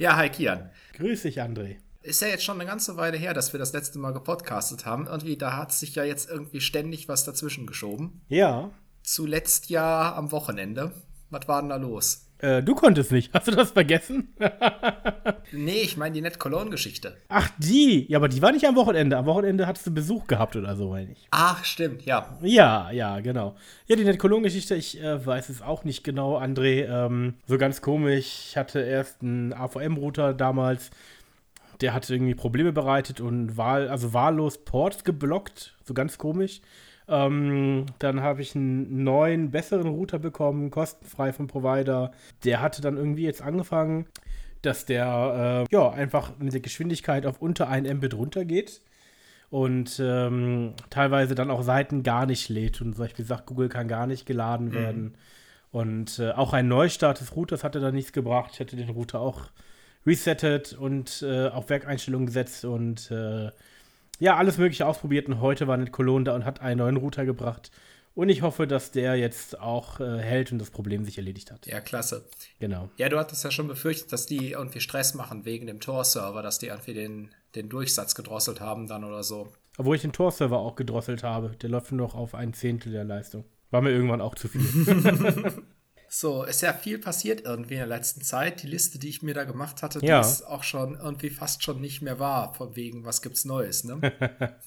Ja, hi Kian. Grüß dich, André. Ist ja jetzt schon eine ganze Weile her, dass wir das letzte Mal gepodcastet haben. Irgendwie, da hat sich ja jetzt irgendwie ständig was dazwischen geschoben. Ja. Zuletzt ja am Wochenende. Was war denn da los? Äh, du konntest nicht. Hast du das vergessen? nee, ich meine die Net Cologne-Geschichte. Ach, die. Ja, aber die war nicht am Wochenende. Am Wochenende hattest du Besuch gehabt oder so, meine ich. Ach, stimmt, ja. Ja, ja, genau. Ja, die Net Cologne-Geschichte, ich äh, weiß es auch nicht genau, André. Ähm, so ganz komisch. Ich hatte erst einen AVM-Router damals. Der hatte irgendwie Probleme bereitet und wahl, also wahllos Ports geblockt. So ganz komisch. Ähm, dann habe ich einen neuen, besseren Router bekommen, kostenfrei vom Provider. Der hatte dann irgendwie jetzt angefangen, dass der äh, ja einfach mit der Geschwindigkeit auf unter 1 Mbit runtergeht und ähm, teilweise dann auch Seiten gar nicht lädt. Und zum Beispiel sagt, Google kann gar nicht geladen mhm. werden. Und äh, auch ein Neustart des Routers hatte da nichts gebracht. Ich hatte den Router auch resettet und äh, auf Werkeinstellungen gesetzt und äh, ja, alles Mögliche ausprobiert und heute war nicht Cologne da und hat einen neuen Router gebracht. Und ich hoffe, dass der jetzt auch äh, hält und das Problem sich erledigt hat. Ja, klasse. Genau. Ja, du hattest ja schon befürchtet, dass die irgendwie Stress machen wegen dem Tor-Server, dass die irgendwie den, den Durchsatz gedrosselt haben dann oder so. Obwohl ich den Tor-Server auch gedrosselt habe. Der läuft nur noch auf ein Zehntel der Leistung. War mir irgendwann auch zu viel. So, ist ja viel passiert irgendwie in der letzten Zeit. Die Liste, die ich mir da gemacht hatte, ja. die ist auch schon irgendwie fast schon nicht mehr wahr, von wegen, was gibt's Neues, ne?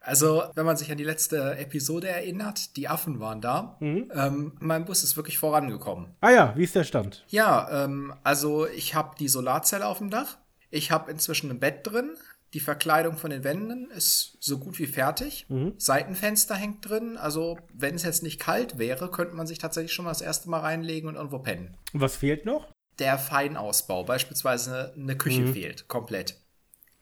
also, wenn man sich an die letzte Episode erinnert, die Affen waren da. Mhm. Ähm, mein Bus ist wirklich vorangekommen. Ah ja, wie ist der Stand? Ja, ähm, also ich habe die Solarzelle auf dem Dach. Ich habe inzwischen ein Bett drin. Die Verkleidung von den Wänden ist so gut wie fertig. Mhm. Seitenfenster hängt drin. Also, wenn es jetzt nicht kalt wäre, könnte man sich tatsächlich schon mal das erste Mal reinlegen und irgendwo pennen. Und was fehlt noch? Der Feinausbau. Beispielsweise eine Küche mhm. fehlt komplett.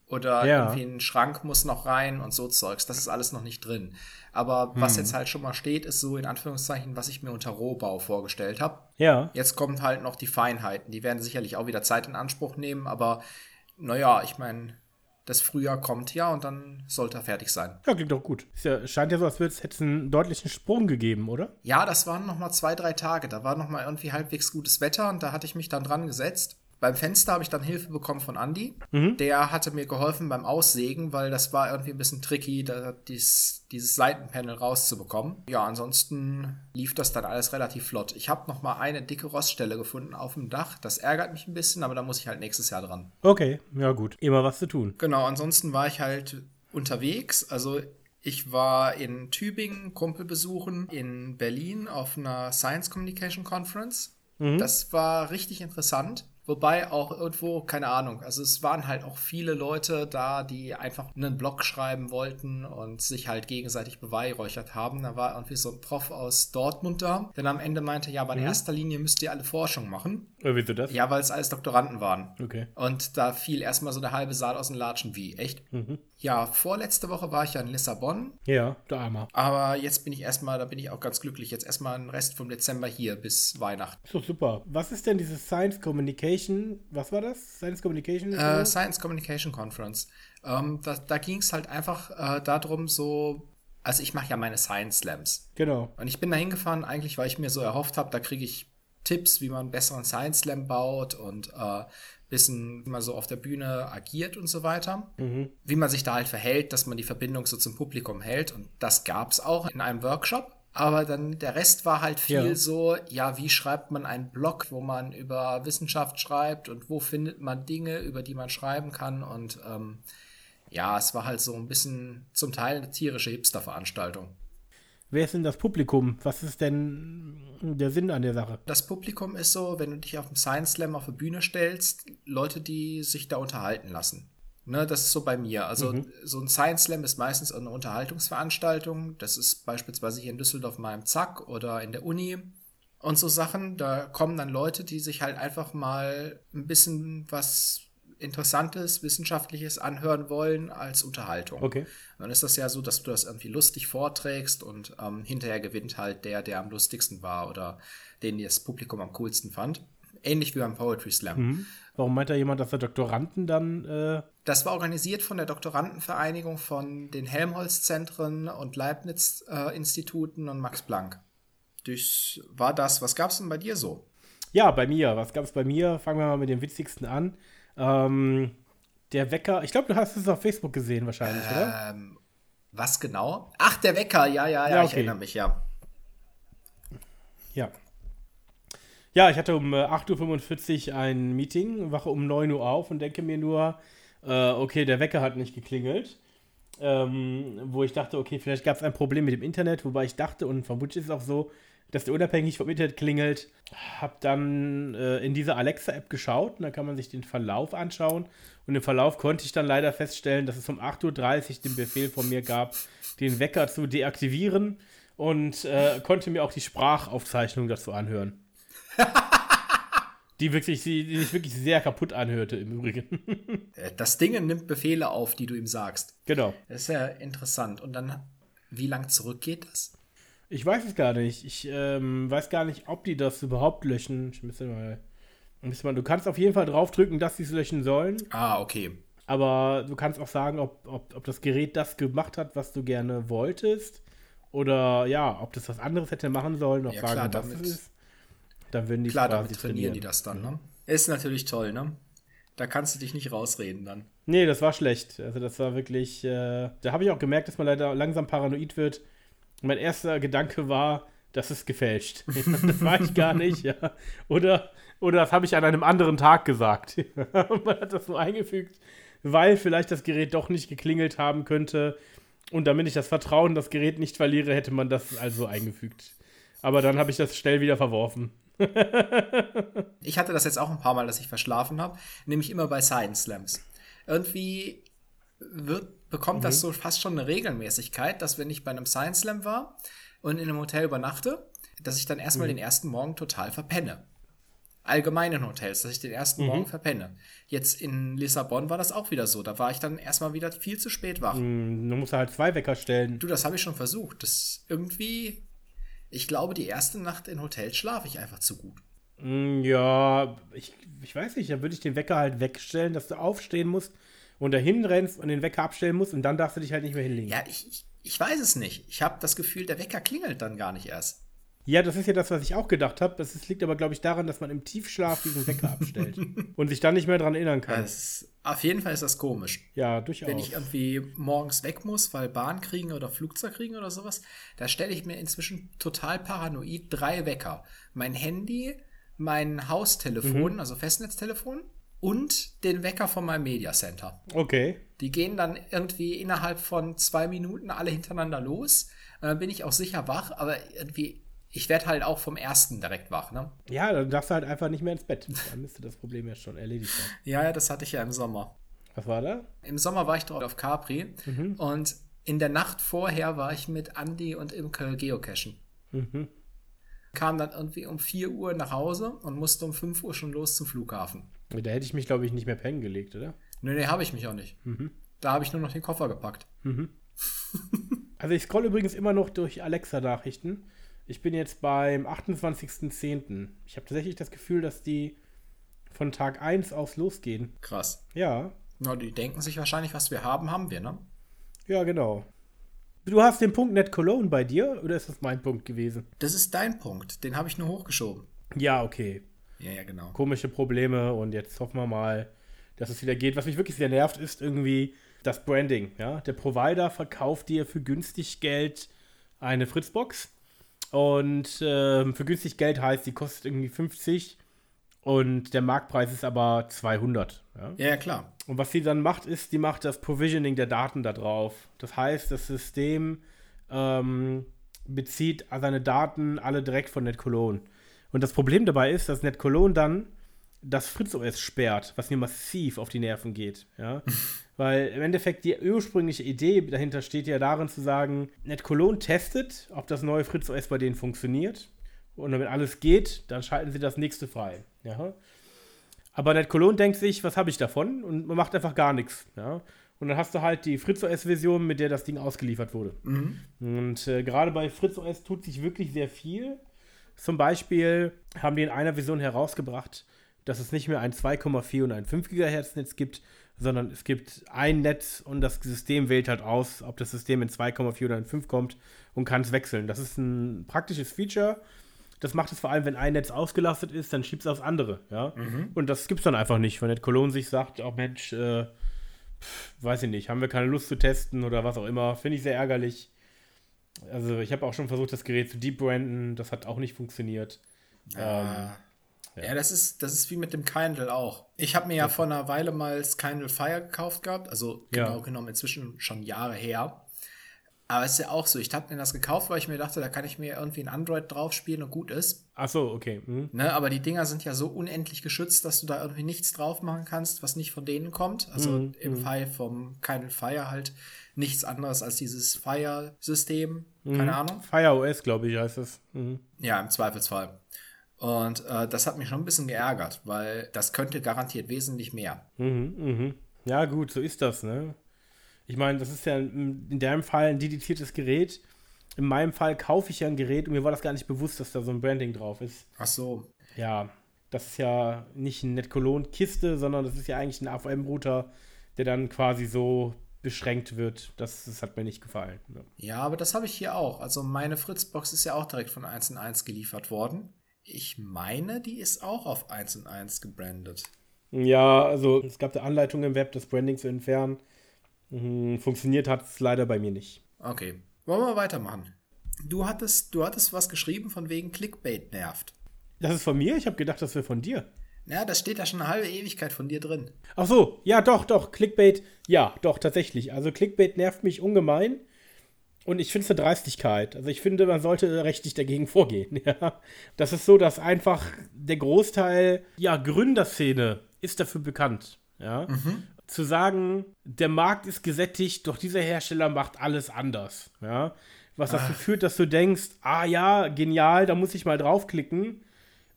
Oder ja. irgendwie ein Schrank muss noch rein und so Zeugs. Das ist alles noch nicht drin. Aber was mhm. jetzt halt schon mal steht, ist so in Anführungszeichen, was ich mir unter Rohbau vorgestellt habe. Ja. Jetzt kommen halt noch die Feinheiten. Die werden sicherlich auch wieder Zeit in Anspruch nehmen, aber naja, ich meine, das Frühjahr kommt ja und dann sollte er fertig sein. Ja, klingt doch gut. Es ja, scheint ja so, als würde es einen deutlichen Sprung gegeben, oder? Ja, das waren noch mal zwei, drei Tage. Da war noch mal irgendwie halbwegs gutes Wetter und da hatte ich mich dann dran gesetzt beim Fenster habe ich dann Hilfe bekommen von Andy. Mhm. Der hatte mir geholfen beim Aussägen, weil das war irgendwie ein bisschen tricky, da, dies, dieses Seitenpanel rauszubekommen. Ja, ansonsten lief das dann alles relativ flott. Ich habe noch mal eine dicke Roststelle gefunden auf dem Dach. Das ärgert mich ein bisschen, aber da muss ich halt nächstes Jahr dran. Okay, ja gut. Immer was zu tun. Genau, ansonsten war ich halt unterwegs. Also ich war in Tübingen Kumpel besuchen, in Berlin auf einer Science Communication Conference. Mhm. Das war richtig interessant. Wobei auch irgendwo, keine Ahnung, also es waren halt auch viele Leute da, die einfach einen Blog schreiben wollten und sich halt gegenseitig beweihräuchert haben. Da war irgendwie so ein Prof aus Dortmund da, der am Ende meinte, ja, aber in mhm. erster Linie müsst ihr alle Forschung machen. Äh, wieso das? Ja, weil es alles Doktoranden waren. Okay. Und da fiel erstmal so der halbe Saal aus den Latschen. Wie? Echt? Mhm. Ja, vorletzte Woche war ich ja in Lissabon. Ja, da einmal. Aber jetzt bin ich erstmal, da bin ich auch ganz glücklich. Jetzt erstmal den Rest vom Dezember hier bis Weihnachten. So, super. Was ist denn dieses Science Communication? Was war das? Science Communication? Äh, Science Communication Conference. Ähm, da da ging es halt einfach äh, darum, so also ich mache ja meine Science Slams. Genau. Und ich bin da hingefahren, eigentlich, weil ich mir so erhofft habe, da kriege ich Tipps, wie man einen besseren Science Slam baut und äh, bisschen, wie man so auf der Bühne agiert und so weiter. Mhm. Wie man sich da halt verhält, dass man die Verbindung so zum Publikum hält. Und das gab es auch in einem Workshop. Aber dann der Rest war halt viel ja. so, ja, wie schreibt man einen Blog, wo man über Wissenschaft schreibt und wo findet man Dinge, über die man schreiben kann. Und ähm, ja, es war halt so ein bisschen zum Teil eine tierische Hipster-Veranstaltung. Wer ist denn das Publikum? Was ist denn der Sinn an der Sache? Das Publikum ist so, wenn du dich auf dem Science Slam auf die Bühne stellst, Leute, die sich da unterhalten lassen. Ne, das ist so bei mir. Also mhm. so ein Science Slam ist meistens eine Unterhaltungsveranstaltung. Das ist beispielsweise hier in Düsseldorf mal im Zack oder in der Uni und so Sachen. Da kommen dann Leute, die sich halt einfach mal ein bisschen was Interessantes, Wissenschaftliches anhören wollen als Unterhaltung. Okay. dann ist das ja so, dass du das irgendwie lustig vorträgst und ähm, hinterher gewinnt halt der, der am lustigsten war oder den das Publikum am coolsten fand. Ähnlich wie beim Poetry Slam. Mhm. Warum meint da jemand, dass der Doktoranden dann. Äh das war organisiert von der Doktorandenvereinigung von den Helmholtz-Zentren und Leibniz-Instituten äh, und Max Planck. Das war das. Was gab es denn bei dir so? Ja, bei mir. Was gab es bei mir? Fangen wir mal mit dem witzigsten an. Ähm, der Wecker, ich glaube, du hast es auf Facebook gesehen wahrscheinlich, ähm, oder? Was genau? Ach, der Wecker, ja, ja, ja, ja okay. ich erinnere mich, ja. Ja. Ja, ich hatte um 8.45 äh, Uhr ein Meeting, wache um 9 Uhr auf und denke mir nur, äh, okay, der Wecker hat nicht geklingelt. Ähm, wo ich dachte, okay, vielleicht gab es ein Problem mit dem Internet, wobei ich dachte, und vermutlich ist es auch so, dass der unabhängig vom Internet klingelt. Hab dann äh, in dieser Alexa-App geschaut und da kann man sich den Verlauf anschauen. Und im Verlauf konnte ich dann leider feststellen, dass es um 8.30 Uhr den Befehl von mir gab, den Wecker zu deaktivieren und äh, konnte mir auch die Sprachaufzeichnung dazu anhören. die wirklich, die sich wirklich sehr kaputt anhörte im Übrigen. Äh, das Ding nimmt Befehle auf, die du ihm sagst. Genau. Das ist ja interessant. Und dann, wie lang zurückgeht das? Ich weiß es gar nicht. Ich ähm, weiß gar nicht, ob die das überhaupt löschen. Ich müsste mal, müsste mal. Du kannst auf jeden Fall draufdrücken, dass sie es löschen sollen. Ah, okay. Aber du kannst auch sagen, ob, ob, ob das Gerät das gemacht hat, was du gerne wolltest. Oder ja, ob das was anderes hätte machen sollen, ja, sagen, klar, was damit, es ist. Dann würden die Klar, damit trainieren, trainieren die das dann, ne? Ist natürlich toll, ne? Da kannst du dich nicht rausreden dann. Nee, das war schlecht. Also das war wirklich, äh, da habe ich auch gemerkt, dass man leider langsam paranoid wird. Mein erster Gedanke war, das ist gefälscht. das war ich gar nicht, ja. Oder, oder das habe ich an einem anderen Tag gesagt. man hat das so eingefügt, weil vielleicht das Gerät doch nicht geklingelt haben könnte. Und damit ich das Vertrauen, das Gerät nicht verliere, hätte man das also eingefügt. Aber dann habe ich das schnell wieder verworfen. ich hatte das jetzt auch ein paar Mal, dass ich verschlafen habe, nämlich immer bei Science Slams. Irgendwie wird, bekommt mhm. das so fast schon eine Regelmäßigkeit, dass wenn ich bei einem Science Slam war und in einem Hotel übernachte, dass ich dann erstmal mhm. den ersten Morgen total verpenne. Allgemeinen Hotels, dass ich den ersten mhm. Morgen verpenne. Jetzt in Lissabon war das auch wieder so. Da war ich dann erstmal wieder viel zu spät wach. Mhm, du musst halt zwei Wecker stellen. Du, das habe ich schon versucht. Das irgendwie, ich glaube, die erste Nacht in Hotels schlafe ich einfach zu gut. Mm, ja, ich, ich weiß nicht, dann würde ich den Wecker halt wegstellen, dass du aufstehen musst und dahin rennst und den Wecker abstellen musst und dann darfst du dich halt nicht mehr hinlegen. Ja, ich, ich, weiß es nicht. Ich habe das Gefühl, der Wecker klingelt dann gar nicht erst. Ja, das ist ja das, was ich auch gedacht habe. Das liegt aber, glaube ich, daran, dass man im Tiefschlaf diesen Wecker abstellt und sich dann nicht mehr daran erinnern kann. Das, auf jeden Fall ist das komisch. Ja, durchaus. Wenn ich irgendwie morgens weg muss, weil Bahn kriegen oder Flugzeug kriegen oder sowas, da stelle ich mir inzwischen total paranoid drei Wecker. Mein Handy, mein Haustelefon, mhm. also Festnetztelefon und den Wecker von meinem Media Center. Okay. Die gehen dann irgendwie innerhalb von zwei Minuten alle hintereinander los. Dann bin ich auch sicher wach, aber irgendwie, ich werde halt auch vom ersten direkt wach, ne? Ja, dann darfst du halt einfach nicht mehr ins Bett. Dann müsste das Problem ja schon erledigt sein. ja, ja, das hatte ich ja im Sommer. Was war da? Im Sommer war ich dort auf Capri mhm. und in der Nacht vorher war ich mit Andy und Imke geocachen. Mhm. Kam dann irgendwie um 4 Uhr nach Hause und musste um 5 Uhr schon los zum Flughafen. Da hätte ich mich, glaube ich, nicht mehr pennen gelegt, oder? Nee, nee, habe ich mich auch nicht. Mhm. Da habe ich nur noch den Koffer gepackt. Mhm. also ich scroll übrigens immer noch durch Alexa-Nachrichten. Ich bin jetzt beim 28.10. Ich habe tatsächlich das Gefühl, dass die von Tag 1 aus losgehen. Krass. Ja. Na, die denken sich wahrscheinlich, was wir haben, haben wir, ne? Ja, genau. Du hast den Punkt Net Cologne bei dir oder ist das mein Punkt gewesen? Das ist dein Punkt. Den habe ich nur hochgeschoben. Ja, okay. Ja, ja, genau. Komische Probleme und jetzt hoffen wir mal, dass es wieder geht. Was mich wirklich sehr nervt, ist irgendwie das Branding. Ja? Der Provider verkauft dir für günstig Geld eine Fritzbox und äh, für günstig Geld heißt, die kostet irgendwie 50 und der Marktpreis ist aber 200. Ja? ja, ja, klar. Und was sie dann macht, ist, die macht das Provisioning der Daten da drauf. Das heißt, das System ähm, bezieht seine Daten alle direkt von NetCologne. Und das Problem dabei ist, dass NetCologne dann das FritzOS sperrt, was mir massiv auf die Nerven geht. Ja? Weil im Endeffekt die ursprüngliche Idee dahinter steht ja darin zu sagen, NetCologne testet, ob das neue FritzOS bei denen funktioniert. Und wenn alles geht, dann schalten sie das nächste frei. Ja? Aber NetCologne denkt sich, was habe ich davon? Und man macht einfach gar nichts. Ja? Und dann hast du halt die FritzOS-Version, mit der das Ding ausgeliefert wurde. Mhm. Und äh, gerade bei FritzOS tut sich wirklich sehr viel. Zum Beispiel haben die in einer Version herausgebracht, dass es nicht mehr ein 2,4 und ein 5 GHz Netz gibt, sondern es gibt ein Netz und das System wählt halt aus, ob das System in 2,4 oder in 5 kommt und kann es wechseln. Das ist ein praktisches Feature, Das macht es vor allem, wenn ein Netz ausgelastet ist, dann schiebt es aufs andere, ja. Mhm. Und das gibt es dann einfach nicht, wenn Net Cologne sich sagt, oh Mensch, äh, pf, weiß ich nicht, haben wir keine Lust zu testen oder was auch immer. Finde ich sehr ärgerlich. Also ich habe auch schon versucht, das Gerät zu debranden, das hat auch nicht funktioniert. Ja. Ähm, ja. ja, das ist, das ist wie mit dem Kindle auch. Ich habe mir ja vor einer Weile mal das Kindle Fire gekauft gehabt, also genau ja. genommen inzwischen schon Jahre her. Aber es ist ja auch so, ich habe mir das gekauft, weil ich mir dachte, da kann ich mir irgendwie ein Android drauf spielen und gut ist. Ach so, okay. Mhm. Ne, aber die Dinger sind ja so unendlich geschützt, dass du da irgendwie nichts drauf machen kannst, was nicht von denen kommt. Also mhm. im mhm. Fall vom Kindle Fire halt nichts anderes als dieses Fire-System. Keine mhm. Ahnung. Fire OS, glaube ich, heißt es. Mhm. Ja, im Zweifelsfall. Und äh, das hat mich schon ein bisschen geärgert, weil das könnte garantiert wesentlich mehr. Mhm, mhm. Ja, gut, so ist das, ne? Ich meine, das ist ja in deinem Fall ein dediziertes Gerät. In meinem Fall kaufe ich ja ein Gerät und mir war das gar nicht bewusst, dass da so ein Branding drauf ist. Ach so. Ja, das ist ja nicht ein NetColon-Kiste, sondern das ist ja eigentlich ein AVM-Router, der dann quasi so beschränkt wird. Das, das hat mir nicht gefallen. Ja, ja aber das habe ich hier auch. Also meine Fritzbox ist ja auch direkt von 1 in 1 geliefert worden. Ich meine, die ist auch auf 1 in 1 gebrandet. Ja, also es gab da Anleitungen im Web, das Branding zu entfernen. Mhm, funktioniert hat es leider bei mir nicht. Okay. Wollen wir weitermachen? Du hattest, du hattest was geschrieben von wegen Clickbait nervt. Das ist von mir? Ich habe gedacht, das wäre von dir. Ja, das steht da schon eine halbe Ewigkeit von dir drin. Ach so, ja, doch, doch. Clickbait, ja, doch, tatsächlich. Also Clickbait nervt mich ungemein. Und ich finde es eine Dreistigkeit. Also ich finde, man sollte rechtlich dagegen vorgehen. Ja. Das ist so, dass einfach der Großteil, ja, Gründerszene ist dafür bekannt. Ja. Mhm zu sagen, der Markt ist gesättigt, doch dieser Hersteller macht alles anders. Ja? Was dazu Ach. führt, dass du denkst, ah ja, genial, da muss ich mal draufklicken.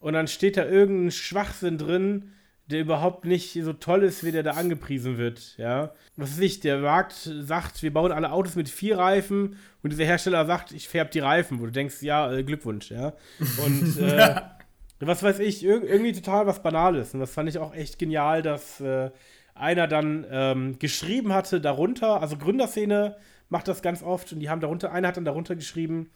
Und dann steht da irgendein Schwachsinn drin, der überhaupt nicht so toll ist, wie der da angepriesen wird. Ja? Was ist nicht, der Markt sagt, wir bauen alle Autos mit vier Reifen und dieser Hersteller sagt, ich färbe die Reifen, wo du denkst, ja, äh, Glückwunsch, ja. Und äh, was weiß ich, irgendwie total was Banales. Und das fand ich auch echt genial, dass äh, einer dann ähm, geschrieben hatte darunter, also Gründerszene macht das ganz oft und die haben darunter, einer hat dann darunter geschrieben,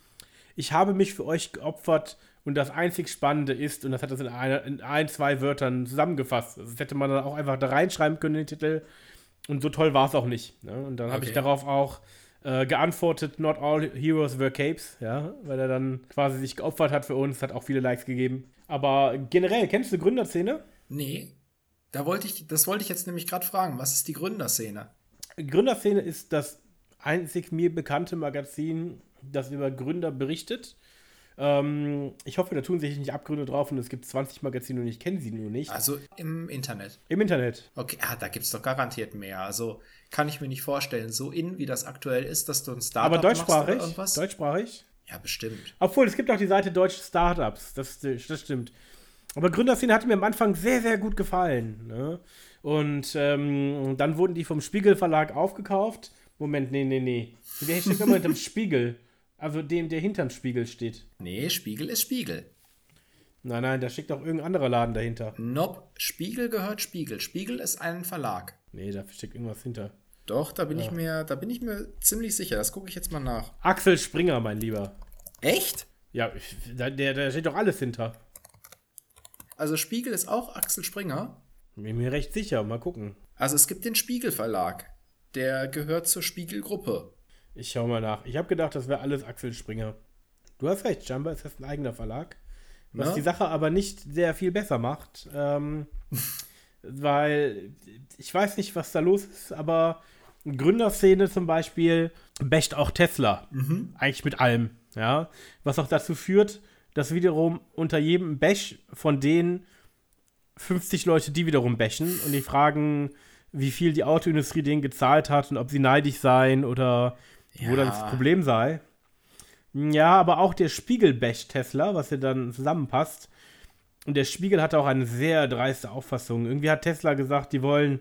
ich habe mich für euch geopfert und das einzig Spannende ist, und das hat das in, eine, in ein, zwei Wörtern zusammengefasst. Das hätte man dann auch einfach da reinschreiben können in den Titel. Und so toll war es auch nicht. Ne? Und dann okay. habe ich darauf auch äh, geantwortet, not all heroes were capes, ja, weil er dann quasi sich geopfert hat für uns, hat auch viele Likes gegeben. Aber generell, kennst du Gründerszene? Nee. Da wollte ich, das wollte ich jetzt nämlich gerade fragen. Was ist die Gründerszene? Gründerszene ist das einzig mir bekannte Magazin, das über Gründer berichtet. Ähm, ich hoffe, da tun sich nicht Abgründe drauf und es gibt 20 Magazine und ich kenne sie nur nicht. Also im Internet. Im Internet. Okay, ah, da gibt es doch garantiert mehr. Also kann ich mir nicht vorstellen, so in wie das aktuell ist, dass du ein Startup Aber deutschsprachig? Machst oder Deutschsprachig? Ja, bestimmt. Obwohl, es gibt auch die Seite Deutsche Startups. Das, das stimmt. Aber Gründerszene hat mir am Anfang sehr, sehr gut gefallen. Ne? Und ähm, dann wurden die vom Spiegel Verlag aufgekauft. Moment, nee, nee, nee. Der steckt immer hinterm Spiegel. Also dem, der hinterm Spiegel steht. Nee, Spiegel ist Spiegel. Nein, nein, da steckt auch irgendein anderer Laden dahinter. Nope, Spiegel gehört Spiegel. Spiegel ist ein Verlag. Nee, da steckt irgendwas hinter. Doch, da bin ja. ich mir, da bin ich mir ziemlich sicher. Das gucke ich jetzt mal nach. Axel Springer, mein Lieber. Echt? Ja, da, der, da steht doch alles hinter. Also Spiegel ist auch Axel Springer. Bin mir recht sicher, mal gucken. Also es gibt den Spiegel Verlag. Der gehört zur Spiegel-Gruppe. Ich schau mal nach. Ich habe gedacht, das wäre alles Axel Springer. Du hast recht, scheinbar ist das ein eigener Verlag. Was Na? die Sache aber nicht sehr viel besser macht. Ähm, weil ich weiß nicht, was da los ist, aber Gründerszene zum Beispiel bächt auch Tesla. Mhm. Eigentlich mit allem. Ja. Was auch dazu führt, dass wiederum unter jedem Bash von denen 50 Leute die wiederum bashen und die fragen, wie viel die Autoindustrie denen gezahlt hat und ob sie neidisch seien oder ja. wo dann das Problem sei. Ja, aber auch der Spiegel basht Tesla, was ja dann zusammenpasst. Und der Spiegel hatte auch eine sehr dreiste Auffassung. Irgendwie hat Tesla gesagt, die wollen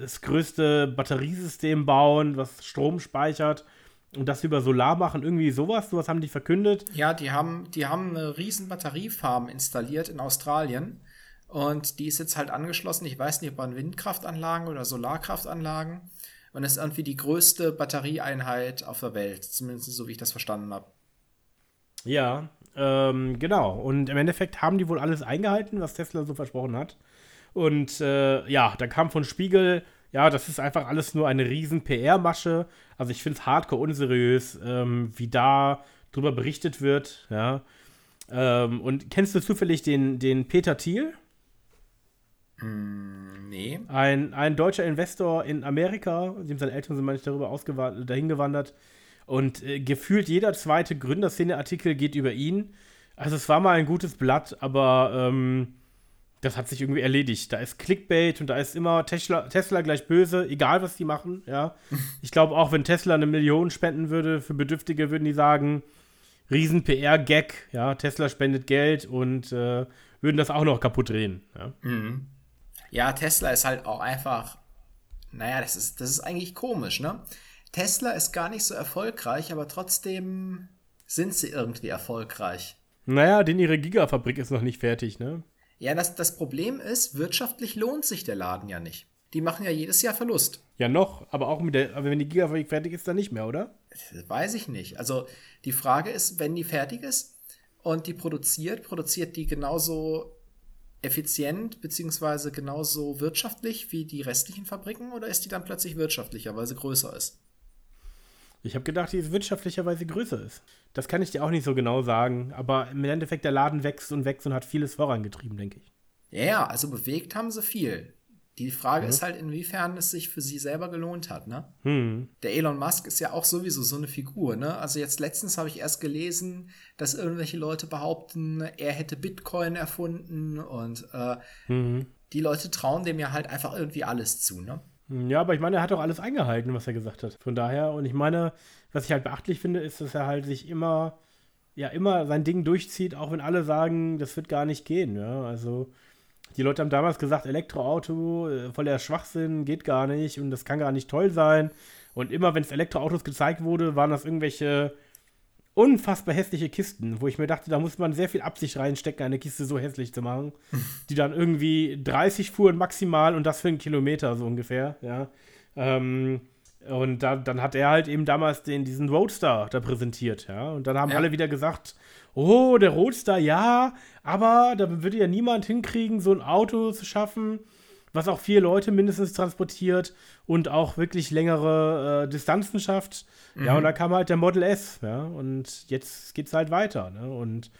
das größte Batteriesystem bauen, was Strom speichert und das über Solar machen, irgendwie sowas, sowas haben die verkündet. Ja, die haben, die haben eine riesen Batteriefarm installiert in Australien. Und die ist jetzt halt angeschlossen. Ich weiß nicht, ob an Windkraftanlagen oder Solarkraftanlagen. Und das ist irgendwie die größte Batterieeinheit auf der Welt. Zumindest so, wie ich das verstanden habe. Ja, ähm, genau. Und im Endeffekt haben die wohl alles eingehalten, was Tesla so versprochen hat. Und äh, ja, da kam von Spiegel, ja, das ist einfach alles nur eine riesen PR-Masche. Also ich finde es hardcore unseriös, ähm, wie da drüber berichtet wird, ja. Ähm, und kennst du zufällig den, den Peter Thiel? Mm, nee. Ein, ein deutscher Investor in Amerika, dem seine Eltern sind manchmal darüber dahin gewandert. Und äh, gefühlt jeder zweite Gründerszene-Artikel geht über ihn. Also es war mal ein gutes Blatt, aber ähm, das hat sich irgendwie erledigt. Da ist Clickbait und da ist immer Tesla, Tesla gleich böse, egal was die machen, ja. Ich glaube auch, wenn Tesla eine Million spenden würde für Bedürftige, würden die sagen, riesen PR-Gag, ja, Tesla spendet Geld und äh, würden das auch noch kaputt drehen. Ja. Mhm. ja, Tesla ist halt auch einfach, naja, das ist, das ist eigentlich komisch, ne? Tesla ist gar nicht so erfolgreich, aber trotzdem sind sie irgendwie erfolgreich. Naja, denn ihre Gigafabrik ist noch nicht fertig, ne? Ja, das, das Problem ist, wirtschaftlich lohnt sich der Laden ja nicht. Die machen ja jedes Jahr Verlust. Ja, noch, aber auch mit der, aber wenn die Gigafabrik fertig ist, dann nicht mehr, oder? Das weiß ich nicht. Also die Frage ist, wenn die fertig ist und die produziert, produziert die genauso effizient beziehungsweise genauso wirtschaftlich wie die restlichen Fabriken oder ist die dann plötzlich wirtschaftlicher, weil sie größer ist? Ich habe gedacht, die ist wirtschaftlicherweise größer ist. Das kann ich dir auch nicht so genau sagen, aber im Endeffekt der Laden wächst und wächst und hat vieles vorangetrieben, denke ich. Ja, ja, also bewegt haben sie viel. Die Frage mhm. ist halt, inwiefern es sich für sie selber gelohnt hat, ne? Mhm. Der Elon Musk ist ja auch sowieso so eine Figur, ne? Also jetzt letztens habe ich erst gelesen, dass irgendwelche Leute behaupten, er hätte Bitcoin erfunden und äh, mhm. die Leute trauen dem ja halt einfach irgendwie alles zu, ne? Ja, aber ich meine, er hat auch alles eingehalten, was er gesagt hat. Von daher, und ich meine, was ich halt beachtlich finde, ist, dass er halt sich immer, ja, immer sein Ding durchzieht, auch wenn alle sagen, das wird gar nicht gehen, ja. Also, die Leute haben damals gesagt, Elektroauto, äh, voller Schwachsinn, geht gar nicht und das kann gar nicht toll sein. Und immer, wenn es Elektroautos gezeigt wurde, waren das irgendwelche unfassbar hässliche Kisten, wo ich mir dachte, da muss man sehr viel Absicht reinstecken, eine Kiste so hässlich zu machen, die dann irgendwie 30 fuhren maximal und das für einen Kilometer so ungefähr, ja. Ähm, und da, dann hat er halt eben damals den, diesen Roadster da präsentiert, ja. Und dann haben ja. alle wieder gesagt, oh, der Roadster, ja, aber da würde ja niemand hinkriegen, so ein Auto zu schaffen, was auch vier Leute mindestens transportiert und auch wirklich längere äh, Distanzen schafft. Mhm. Ja, und da kam halt der Model S, ja, und jetzt geht es halt weiter, ne? Und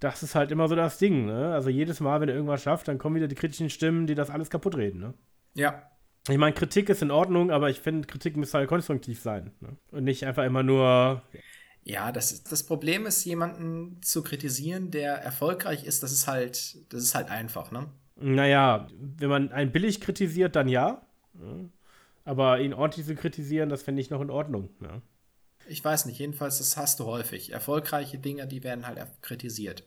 das ist halt immer so das Ding, ne? Also jedes Mal, wenn er irgendwas schafft, dann kommen wieder die kritischen Stimmen, die das alles kaputt reden, ne? Ja. Ich meine, Kritik ist in Ordnung, aber ich finde, Kritik müsste halt konstruktiv sein. Ne? Und nicht einfach immer nur. Ja, das, das Problem ist, jemanden zu kritisieren, der erfolgreich ist, das ist halt, das ist halt einfach, ne? Naja, wenn man einen billig kritisiert, dann ja. Aber ihn ordentlich zu kritisieren, das fände ich noch in Ordnung. Ja. Ich weiß nicht, jedenfalls, das hast du häufig. Erfolgreiche Dinge, die werden halt kritisiert.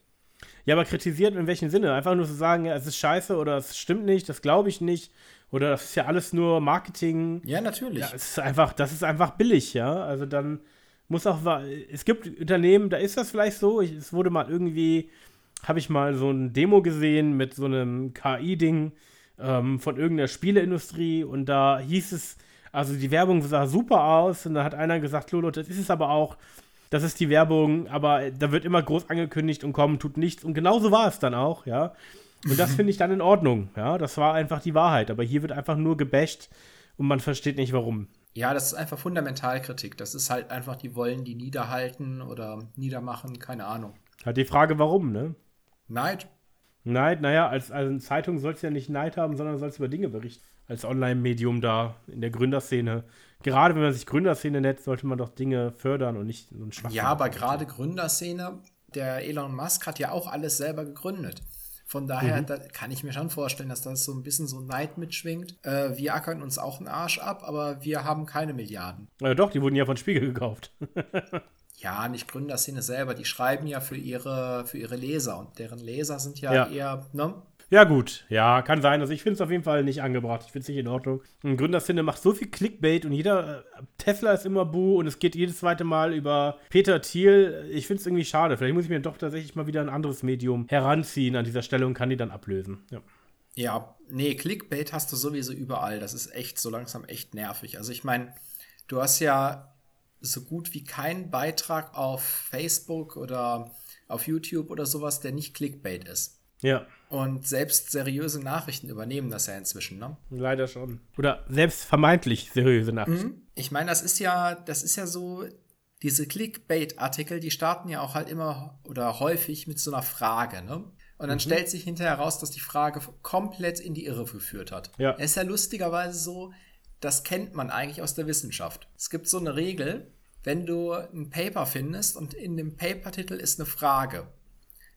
Ja, aber kritisiert in welchem Sinne? Einfach nur zu sagen, ja, es ist scheiße oder es stimmt nicht, das glaube ich nicht. Oder das ist ja alles nur Marketing. Ja, natürlich. Ja, es ist einfach, das ist einfach billig, ja. Also dann muss auch, es gibt Unternehmen, da ist das vielleicht so. Ich, es wurde mal irgendwie habe ich mal so ein Demo gesehen mit so einem KI-Ding ähm, von irgendeiner Spieleindustrie und da hieß es, also die Werbung sah super aus und da hat einer gesagt, Lolo, das ist es aber auch, das ist die Werbung, aber da wird immer groß angekündigt und kommen tut nichts und genauso war es dann auch, ja. Und das finde ich dann in Ordnung, ja. Das war einfach die Wahrheit, aber hier wird einfach nur gebasht und man versteht nicht warum. Ja, das ist einfach Fundamentalkritik. Das ist halt einfach, die wollen die niederhalten oder niedermachen, keine Ahnung. Hat die Frage, warum, ne? Neid. Neid, naja, als, als Zeitung soll es ja nicht Neid haben, sondern soll es über Dinge berichten. Als Online-Medium da in der Gründerszene. Gerade wenn man sich Gründerszene nennt, sollte man doch Dinge fördern und nicht so ein Ja, aber gerade Gründerszene, der Elon Musk hat ja auch alles selber gegründet. Von daher mhm. kann ich mir schon vorstellen, dass das so ein bisschen so Neid mitschwingt. Äh, wir ackern uns auch einen Arsch ab, aber wir haben keine Milliarden. Ja, doch, die wurden ja von Spiegel gekauft. ja, nicht Gründerszene selber, die schreiben ja für ihre, für ihre Leser und deren Leser sind ja, ja. eher, ne? Ja, gut. Ja, kann sein. Also ich finde es auf jeden Fall nicht angebracht. Ich finde es nicht in Ordnung. Ein Gründerszene macht so viel Clickbait und jeder äh, Tesla ist immer Bu und es geht jedes zweite Mal über Peter Thiel. Ich finde es irgendwie schade. Vielleicht muss ich mir doch tatsächlich mal wieder ein anderes Medium heranziehen an dieser Stelle und kann die dann ablösen. Ja. Ja, nee, Clickbait hast du sowieso überall. Das ist echt so langsam echt nervig. Also ich meine, du hast ja so gut wie keinen Beitrag auf Facebook oder auf YouTube oder sowas, der nicht Clickbait ist. Ja. Und selbst seriöse Nachrichten übernehmen das ja inzwischen, ne? Leider schon. Oder selbst vermeintlich seriöse Nachrichten. Mhm. Ich meine, das ist ja, das ist ja so, diese Clickbait-Artikel, die starten ja auch halt immer oder häufig mit so einer Frage, ne? Und dann mhm. stellt sich hinterher heraus, dass die Frage komplett in die Irre geführt hat. Ja. Es ist ja lustigerweise so, das kennt man eigentlich aus der Wissenschaft. Es gibt so eine Regel, wenn du ein Paper findest und in dem Papertitel ist eine Frage,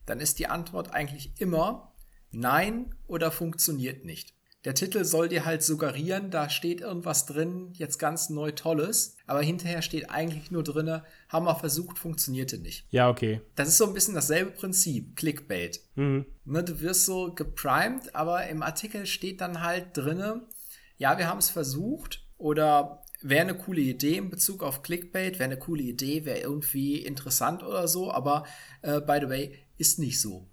dann ist die Antwort eigentlich immer Nein oder funktioniert nicht. Der Titel soll dir halt suggerieren, da steht irgendwas drin, jetzt ganz neu Tolles, aber hinterher steht eigentlich nur drin, haben wir versucht, funktionierte nicht. Ja, okay. Das ist so ein bisschen dasselbe Prinzip, Clickbait. Mhm. Ne, du wirst so geprimed, aber im Artikel steht dann halt drin, ja, wir haben es versucht oder wäre eine coole Idee in Bezug auf Clickbait, wäre eine coole Idee, wäre irgendwie interessant oder so, aber äh, by the way, ist nicht so.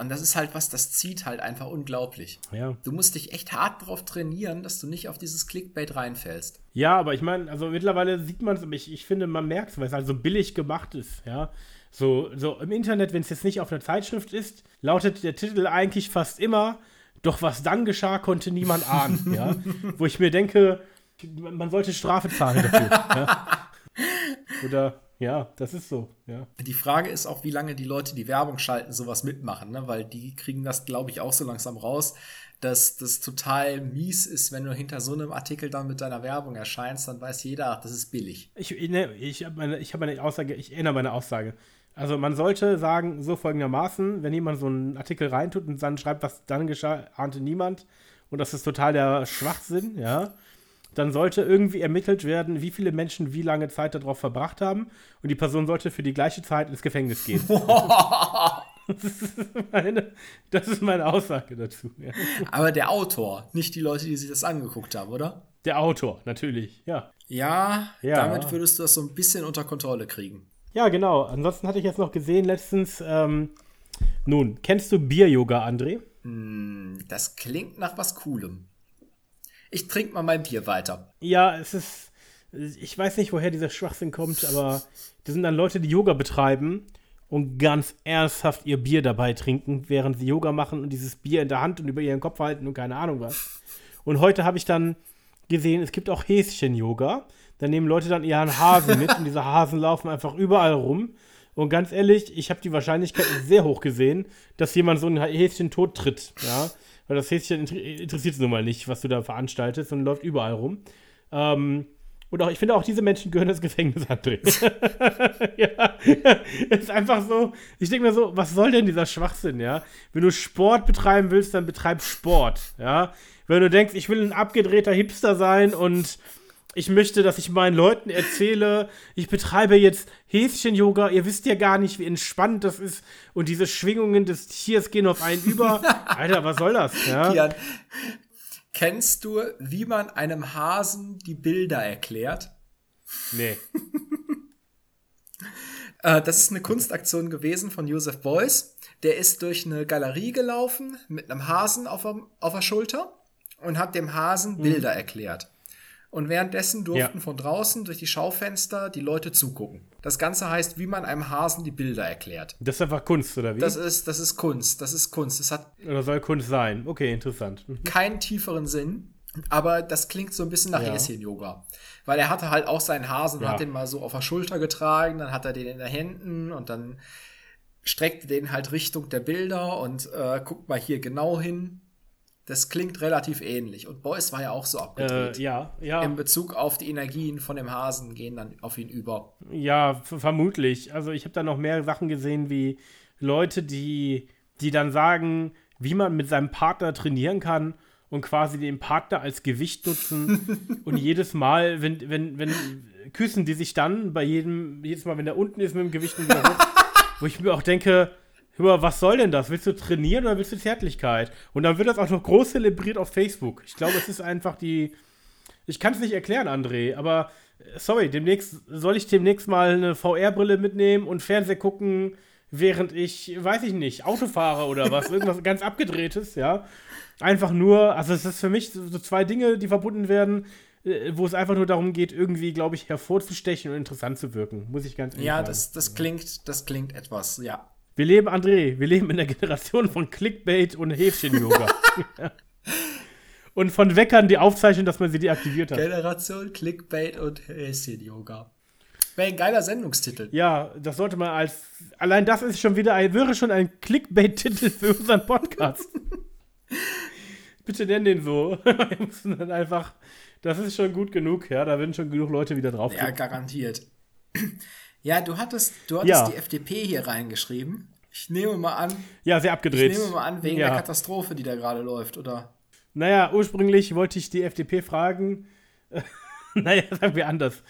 Und das ist halt was, das zieht halt einfach unglaublich. Ja. Du musst dich echt hart darauf trainieren, dass du nicht auf dieses Clickbait reinfällst. Ja, aber ich meine, also mittlerweile sieht man es, ich, ich finde, man merkt es, weil es halt so billig gemacht ist, ja. So, so im Internet, wenn es jetzt nicht auf einer Zeitschrift ist, lautet der Titel eigentlich fast immer, doch was dann geschah, konnte niemand ahnen, ja. Wo ich mir denke, man sollte Strafe zahlen dafür. ja? Oder ja, das ist so, ja. Die Frage ist auch, wie lange die Leute, die Werbung schalten, sowas mitmachen, ne? weil die kriegen das, glaube ich, auch so langsam raus, dass das total mies ist, wenn du hinter so einem Artikel dann mit deiner Werbung erscheinst, dann weiß jeder, ach, das ist billig. Ich, ne, ich habe meine, hab meine Aussage, ich erinnere meine Aussage. Also man sollte sagen, so folgendermaßen, wenn jemand so einen Artikel reintut und dann schreibt, was dann geschah, ahnte niemand und das ist total der Schwachsinn, ja dann sollte irgendwie ermittelt werden, wie viele Menschen wie lange Zeit darauf verbracht haben. Und die Person sollte für die gleiche Zeit ins Gefängnis gehen. das, ist meine, das ist meine Aussage dazu. Ja. Aber der Autor, nicht die Leute, die sich das angeguckt haben, oder? Der Autor, natürlich, ja. Ja, ja. damit würdest du das so ein bisschen unter Kontrolle kriegen. Ja, genau. Ansonsten hatte ich jetzt noch gesehen letztens, ähm, nun, kennst du Bier-Yoga, André? Hm, das klingt nach was Coolem. Ich trinke mal mein Bier weiter. Ja, es ist. Ich weiß nicht, woher dieser Schwachsinn kommt, aber das sind dann Leute, die Yoga betreiben und ganz ernsthaft ihr Bier dabei trinken, während sie Yoga machen und dieses Bier in der Hand und über ihren Kopf halten und keine Ahnung was. Und heute habe ich dann gesehen, es gibt auch Häschen-Yoga. Da nehmen Leute dann ihren Hasen mit und diese Hasen laufen einfach überall rum. Und ganz ehrlich, ich habe die Wahrscheinlichkeit sehr hoch gesehen, dass jemand so ein Häschen tot tritt. Ja? Weil das Häschen interessiert es nun mal nicht, was du da veranstaltest und läuft überall rum. Ähm, und auch, ich finde auch diese Menschen gehören ins Gefängnis, André. ja, ist einfach so, ich denke mir so, was soll denn dieser Schwachsinn, ja? Wenn du Sport betreiben willst, dann betreib Sport, ja? Wenn du denkst, ich will ein abgedrehter Hipster sein und ich möchte, dass ich meinen Leuten erzähle, ich betreibe jetzt Häschen-Yoga. Ihr wisst ja gar nicht, wie entspannt das ist. Und diese Schwingungen des Tiers gehen auf einen über. Alter, was soll das? Ja? Kian, kennst du, wie man einem Hasen die Bilder erklärt? Nee. Äh, das ist eine Kunstaktion gewesen von Joseph Beuys. Der ist durch eine Galerie gelaufen mit einem Hasen auf der, auf der Schulter und hat dem Hasen Bilder mhm. erklärt. Und währenddessen durften ja. von draußen durch die Schaufenster die Leute zugucken. Das Ganze heißt, wie man einem Hasen die Bilder erklärt. Das ist einfach Kunst, oder wie? Das ist, das ist Kunst. Das ist Kunst. Das hat. Oder soll Kunst sein? Okay, interessant. Mhm. Keinen tieferen Sinn. Aber das klingt so ein bisschen nach ja. Häschen-Yoga. Weil er hatte halt auch seinen Hasen ja. hat den mal so auf der Schulter getragen, dann hat er den in den Händen und dann streckt er den halt Richtung der Bilder und äh, guckt mal hier genau hin. Das klingt relativ ähnlich. Und Boys war ja auch so abgedreht. Äh, ja, ja. In Bezug auf die Energien von dem Hasen gehen dann auf ihn über. Ja, vermutlich. Also ich habe da noch mehr Sachen gesehen wie Leute, die, die dann sagen, wie man mit seinem Partner trainieren kann und quasi den Partner als Gewicht nutzen. und jedes Mal, wenn, wenn, wenn, küssen die sich dann bei jedem, jedes Mal, wenn er unten ist mit dem Gewicht und wieder hoch. wo ich mir auch denke, Hör was soll denn das? Willst du trainieren oder willst du Zärtlichkeit? Und dann wird das auch noch groß zelebriert auf Facebook. Ich glaube, es ist einfach die. Ich kann es nicht erklären, André, aber äh, sorry, demnächst soll ich demnächst mal eine VR-Brille mitnehmen und Fernseher gucken, während ich, weiß ich nicht, Auto fahre oder was, irgendwas ganz abgedrehtes, ja. Einfach nur, also es ist für mich so zwei Dinge, die verbunden werden. äh, wo es einfach nur darum geht, irgendwie, glaube ich, hervorzustechen und interessant zu wirken, muss ich ganz ehrlich ja, sagen. Ja, das, das klingt, das klingt etwas, ja. Wir leben, André, wir leben in der Generation von Clickbait und Häfchen-Yoga. und von Weckern die Aufzeichnung, dass man sie deaktiviert hat. Generation Clickbait und Häschen-Yoga. Wäre ein geiler Sendungstitel. Ja, das sollte man als. Allein das ist schon wieder ein, wäre schon ein Clickbait-Titel für unseren Podcast. Bitte nenn den so. Wir müssen dann einfach. Das ist schon gut genug, ja. Da werden schon genug Leute wieder drauf. Ja, garantiert. Ja, du hattest, du hattest ja. die FDP hier reingeschrieben. Ich nehme mal an. Ja, sehr abgedreht. Ich nehme mal an, wegen ja. der Katastrophe, die da gerade läuft, oder? Naja, ursprünglich wollte ich die FDP fragen. naja, sagen wir anders.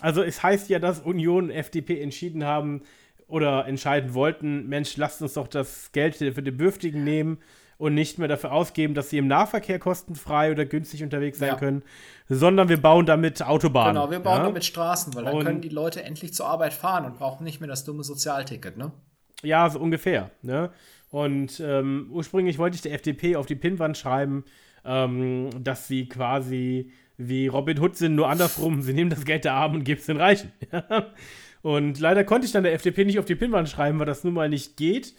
Also es heißt ja, dass Union und FDP entschieden haben oder entscheiden wollten, Mensch, lasst uns doch das Geld für die Bedürftigen nehmen und nicht mehr dafür ausgeben, dass sie im Nahverkehr kostenfrei oder günstig unterwegs sein ja. können, sondern wir bauen damit Autobahnen. Genau, wir bauen ja? damit Straßen, weil dann und können die Leute endlich zur Arbeit fahren und brauchen nicht mehr das dumme Sozialticket, ne? Ja, so ungefähr. Ne? Und ähm, ursprünglich wollte ich der FDP auf die Pinnwand schreiben, ähm, dass sie quasi wie Robin Hood sind, nur andersrum. Sie nehmen das Geld der Armen und geben es den Reichen. und leider konnte ich dann der FDP nicht auf die Pinnwand schreiben, weil das nun mal nicht geht.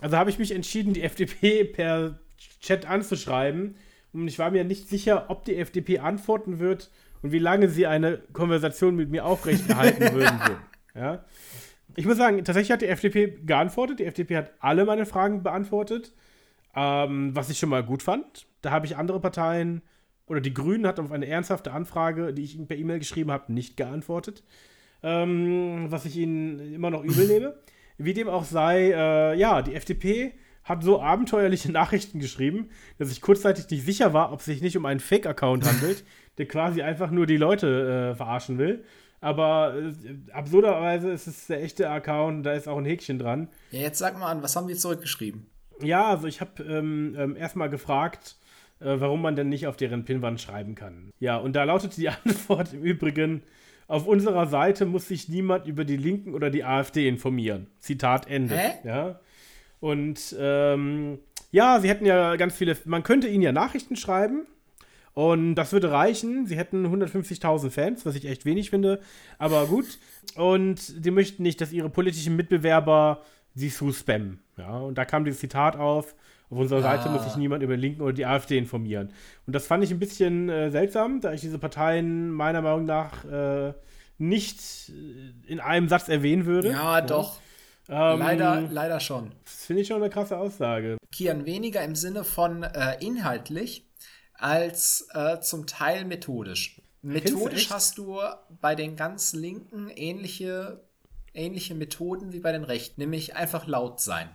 Also habe ich mich entschieden, die FDP per Chat anzuschreiben. Und ich war mir nicht sicher, ob die FDP antworten wird und wie lange sie eine Konversation mit mir aufrechterhalten würden. Ja? Ich muss sagen, tatsächlich hat die FDP geantwortet. Die FDP hat alle meine Fragen beantwortet, ähm, was ich schon mal gut fand. Da habe ich andere Parteien oder die Grünen hat auf eine ernsthafte Anfrage, die ich ihnen per E-Mail geschrieben habe, nicht geantwortet. Ähm, was ich ihnen immer noch übel nehme. Wie dem auch sei, äh, ja, die FDP hat so abenteuerliche Nachrichten geschrieben, dass ich kurzzeitig nicht sicher war, ob es sich nicht um einen Fake-Account handelt, der quasi einfach nur die Leute äh, verarschen will. Aber äh, absurderweise ist es der echte Account, da ist auch ein Häkchen dran. Ja, jetzt sag mal an, was haben die zurückgeschrieben? Ja, also ich habe ähm, ähm, erstmal gefragt, äh, warum man denn nicht auf deren Pinwand schreiben kann. Ja, und da lautet die Antwort im Übrigen, auf unserer Seite muss sich niemand über die Linken oder die AfD informieren. Zitat Ende. Hä? Ja. Und ähm, ja, sie hätten ja ganz viele, man könnte ihnen ja Nachrichten schreiben, und das würde reichen. Sie hätten 150.000 Fans, was ich echt wenig finde. Aber gut. Und sie möchten nicht, dass ihre politischen Mitbewerber sie zu spammen. Ja, und da kam dieses Zitat auf. Auf unserer Seite muss sich ah. niemand über Linken oder die AfD informieren. Und das fand ich ein bisschen äh, seltsam, da ich diese Parteien meiner Meinung nach äh, nicht in einem Satz erwähnen würde. Ja, doch. Ähm, leider, leider schon. Das finde ich schon eine krasse Aussage. Kian, weniger im Sinne von äh, inhaltlich, als äh, zum Teil methodisch. Methodisch hast du bei den ganz Linken ähnliche, ähnliche Methoden wie bei den Rechten, nämlich einfach laut sein.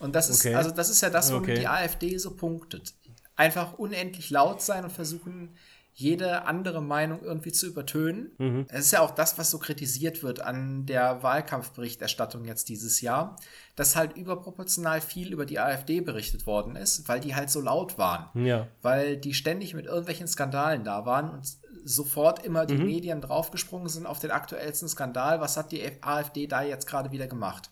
Und das ist, okay. also das ist ja das, womit okay. die AfD so punktet. Einfach unendlich laut sein und versuchen, jede andere Meinung irgendwie zu übertönen. Mhm. Es ist ja auch das, was so kritisiert wird an der Wahlkampfberichterstattung jetzt dieses Jahr, dass halt überproportional viel über die AfD berichtet worden ist, weil die halt so laut waren. Ja. Weil die ständig mit irgendwelchen Skandalen da waren und sofort immer die mhm. Medien draufgesprungen sind auf den aktuellsten Skandal. Was hat die AfD da jetzt gerade wieder gemacht?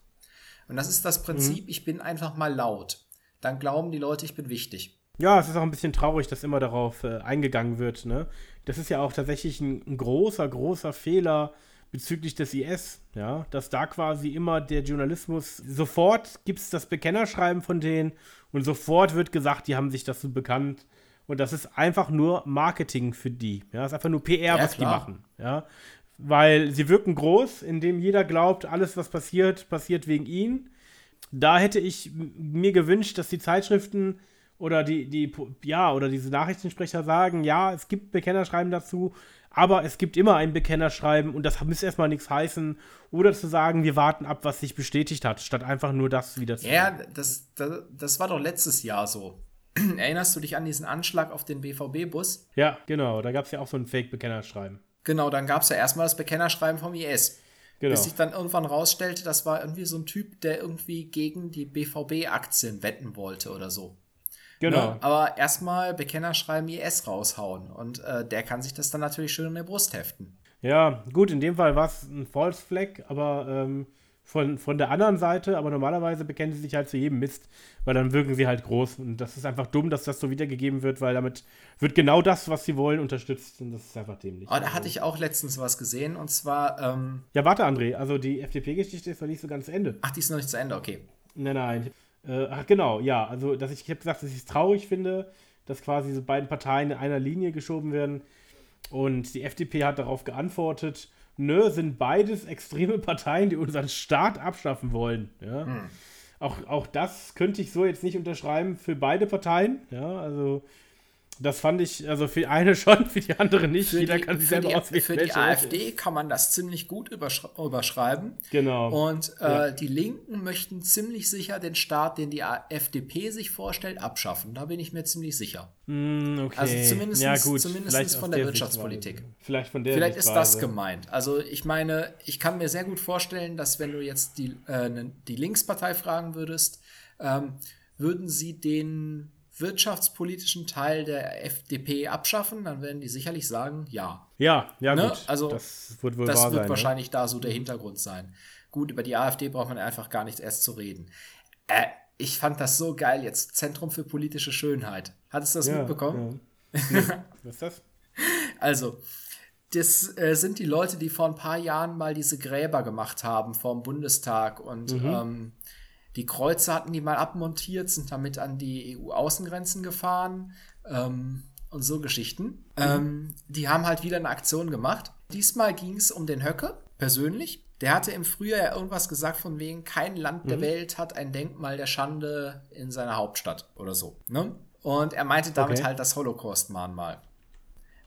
Und das ist das Prinzip, mhm. ich bin einfach mal laut. Dann glauben die Leute, ich bin wichtig. Ja, es ist auch ein bisschen traurig, dass immer darauf äh, eingegangen wird. Ne? Das ist ja auch tatsächlich ein, ein, großer, großer Fehler bezüglich des IS, ja, dass da quasi immer der Journalismus sofort gibt es das Bekennerschreiben von denen und sofort wird gesagt, die haben sich das so bekannt. Und das ist einfach nur Marketing für die. Ja, das ist einfach nur PR, ja, was klar. die machen. Ja, weil sie wirken groß, indem jeder glaubt, alles, was passiert, passiert wegen ihnen. Da hätte ich mir gewünscht, dass die Zeitschriften oder die, die, ja, oder diese Nachrichtensprecher sagen, ja, es gibt Bekennerschreiben dazu, aber es gibt immer ein Bekennerschreiben und das muss erstmal nichts heißen. Oder zu sagen, wir warten ab, was sich bestätigt hat, statt einfach nur das wieder zu Ja, das, das, das war doch letztes Jahr so. Erinnerst du dich an diesen Anschlag auf den BVB-Bus? Ja, genau, da gab es ja auch so ein Fake-Bekennerschreiben. Genau, dann gab es ja erstmal das Bekennerschreiben vom IS. Genau. Bis sich dann irgendwann rausstellte, das war irgendwie so ein Typ, der irgendwie gegen die BVB-Aktien wetten wollte oder so. Genau. Ne? Aber erstmal Bekennerschreiben IS raushauen und äh, der kann sich das dann natürlich schön in der Brust heften. Ja, gut, in dem Fall war es ein False Flag, aber ähm, von, von der anderen Seite, aber normalerweise bekennen sie sich halt zu jedem Mist, weil dann wirken sie halt groß. Und das ist einfach dumm, dass das so wiedergegeben wird, weil damit wird genau das, was sie wollen, unterstützt. Und das ist einfach dämlich. Oh, da hatte ich auch letztens was gesehen und zwar. Ähm ja, warte, André, also die FDP-Geschichte ist noch nicht so ganz zu Ende. Ach, die ist noch nicht zu Ende, okay. Nein, nein. Äh, ach, genau, ja. Also, dass ich, ich habe gesagt, dass ich es traurig finde, dass quasi so beiden Parteien in einer Linie geschoben werden. Und die FDP hat darauf geantwortet, nö, sind beides extreme Parteien, die unseren Staat abschaffen wollen. Ja? Hm. Auch, auch das könnte ich so jetzt nicht unterschreiben für beide Parteien. Ja, also das fand ich, also für eine schon, für die andere nicht. Für Jeder die, kann sich selber auswählen. Für die AfD kann man das ziemlich gut überschreiben. Genau. Und äh, ja. die Linken möchten ziemlich sicher den Staat, den die FDP sich vorstellt, abschaffen. Da bin ich mir ziemlich sicher. Mm, okay. Also zumindest, ja, zumindest von der, der Wirtschaftspolitik. Vielleicht von der Vielleicht ist das gemeint. Also ich meine, ich kann mir sehr gut vorstellen, dass wenn du jetzt die, äh, ne, die Linkspartei fragen würdest, ähm, würden sie den wirtschaftspolitischen Teil der FDP abschaffen, dann werden die sicherlich sagen, ja. Ja, ja, ne? gut. Also, das wird, wohl das wird sein, ne? wahrscheinlich ne? da so der Hintergrund sein. Gut, über die AfD braucht man einfach gar nicht erst zu reden. Äh, ich fand das so geil jetzt. Zentrum für politische Schönheit. Hattest du das ja, mitbekommen? Ja. Nee. Was ist das? Also, das äh, sind die Leute, die vor ein paar Jahren mal diese Gräber gemacht haben vorm Bundestag und mhm. ähm, die Kreuze hatten die mal abmontiert, sind damit an die EU-Außengrenzen gefahren ähm, und so Geschichten. Mhm. Ähm, die haben halt wieder eine Aktion gemacht. Diesmal ging es um den Höcke persönlich. Der hatte im Frühjahr ja irgendwas gesagt von wegen, kein Land mhm. der Welt hat ein Denkmal der Schande in seiner Hauptstadt oder so. Ne? Und er meinte damit okay. halt das Holocaust-Mahnmal.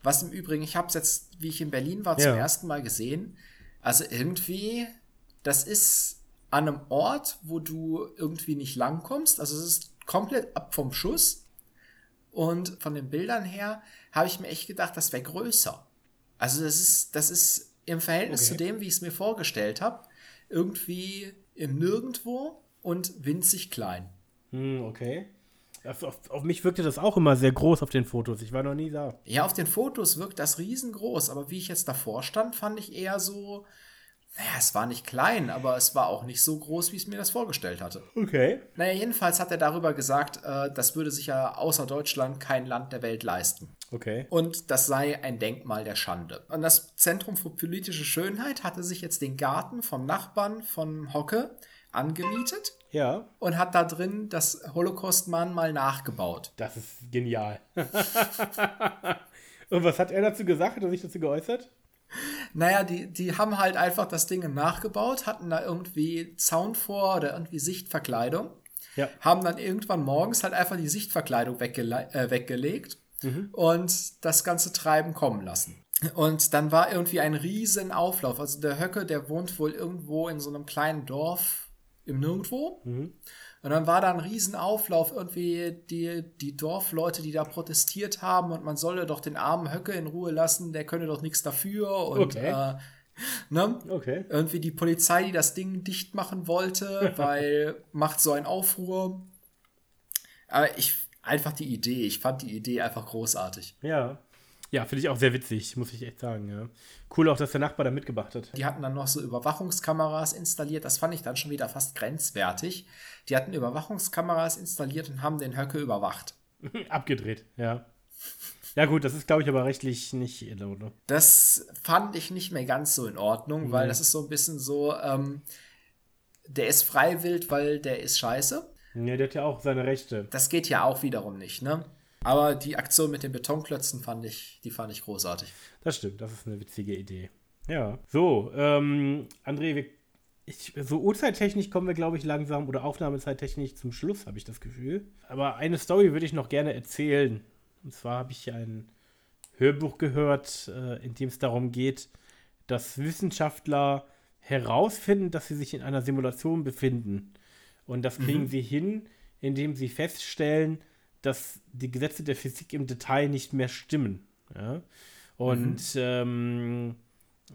Was im Übrigen, ich habe es jetzt, wie ich in Berlin war, ja. zum ersten Mal gesehen. Also irgendwie, das ist an einem Ort, wo du irgendwie nicht langkommst. Also es ist komplett ab vom Schuss. Und von den Bildern her habe ich mir echt gedacht, das wäre größer. Also das ist, das ist im Verhältnis okay. zu dem, wie ich es mir vorgestellt habe, irgendwie im Nirgendwo und winzig klein. Hm, okay. Auf, auf, auf, mich wirkte das auch immer sehr groß auf den Fotos. Ich war noch nie da. Ja, auf den Fotos wirkt das riesengroß, aber wie ich jetzt davor stand, fand ich eher so, naja, es war nicht klein, aber es war auch nicht so groß, wie ich mir das vorgestellt hatte. Okay. Naja, jedenfalls hat er darüber gesagt, äh, das würde sich ja außer Deutschland kein Land der Welt leisten. Okay. Und das sei ein Denkmal der Schande. Und das Zentrum für politische Schönheit hatte sich jetzt den Garten vom Nachbarn von Hocke angemietet. Ja. Und hat da drin das Holocaust-Mahnmal nachgebaut. Das ist genial. Und was hat er dazu gesagt? Hat er sich dazu geäußert? Naja, die, die haben halt einfach das Ding nachgebaut, hatten da irgendwie Zaun vor oder irgendwie Sichtverkleidung. Ja. Haben dann irgendwann morgens halt einfach die Sichtverkleidung weggele äh, weggelegt mhm. und das ganze Treiben kommen lassen. Und dann war irgendwie ein riesen Auflauf. Also der Höcke, der wohnt wohl irgendwo in so einem kleinen Dorf im Nirgendwo. Mhm. Und dann war da ein Riesenauflauf, irgendwie die, die Dorfleute, die da protestiert haben und man solle doch den armen Höcke in Ruhe lassen, der könne doch nichts dafür. Und okay. äh, ne? okay. irgendwie die Polizei, die das Ding dicht machen wollte, weil macht so ein Aufruhr. Aber ich einfach die Idee, ich fand die Idee einfach großartig. Ja. Ja, finde ich auch sehr witzig, muss ich echt sagen. Ja. Cool auch, dass der Nachbar da mitgemacht hat. Die hatten dann noch so Überwachungskameras installiert. Das fand ich dann schon wieder fast grenzwertig. Die hatten Überwachungskameras installiert und haben den Höcke überwacht. Abgedreht, ja. Ja, gut, das ist, glaube ich, aber rechtlich nicht in Ordnung. Das fand ich nicht mehr ganz so in Ordnung, mhm. weil das ist so ein bisschen so, ähm, der ist freiwillig, weil der ist scheiße. Ja, der hat ja auch seine Rechte. Das geht ja auch wiederum nicht, ne? Aber die Aktion mit den Betonklötzen fand ich, die fand ich großartig. Das stimmt, das ist eine witzige Idee. Ja. So, ähm, André, wir, ich, so Uhrzeittechnisch kommen wir, glaube ich, langsam oder Aufnahmezeittechnisch zum Schluss, habe ich das Gefühl. Aber eine Story würde ich noch gerne erzählen. Und zwar habe ich ein Hörbuch gehört, äh, in dem es darum geht, dass Wissenschaftler herausfinden, dass sie sich in einer Simulation befinden. Und das kriegen mhm. sie hin, indem sie feststellen, dass die Gesetze der Physik im Detail nicht mehr stimmen. Ja? Und mhm. ähm,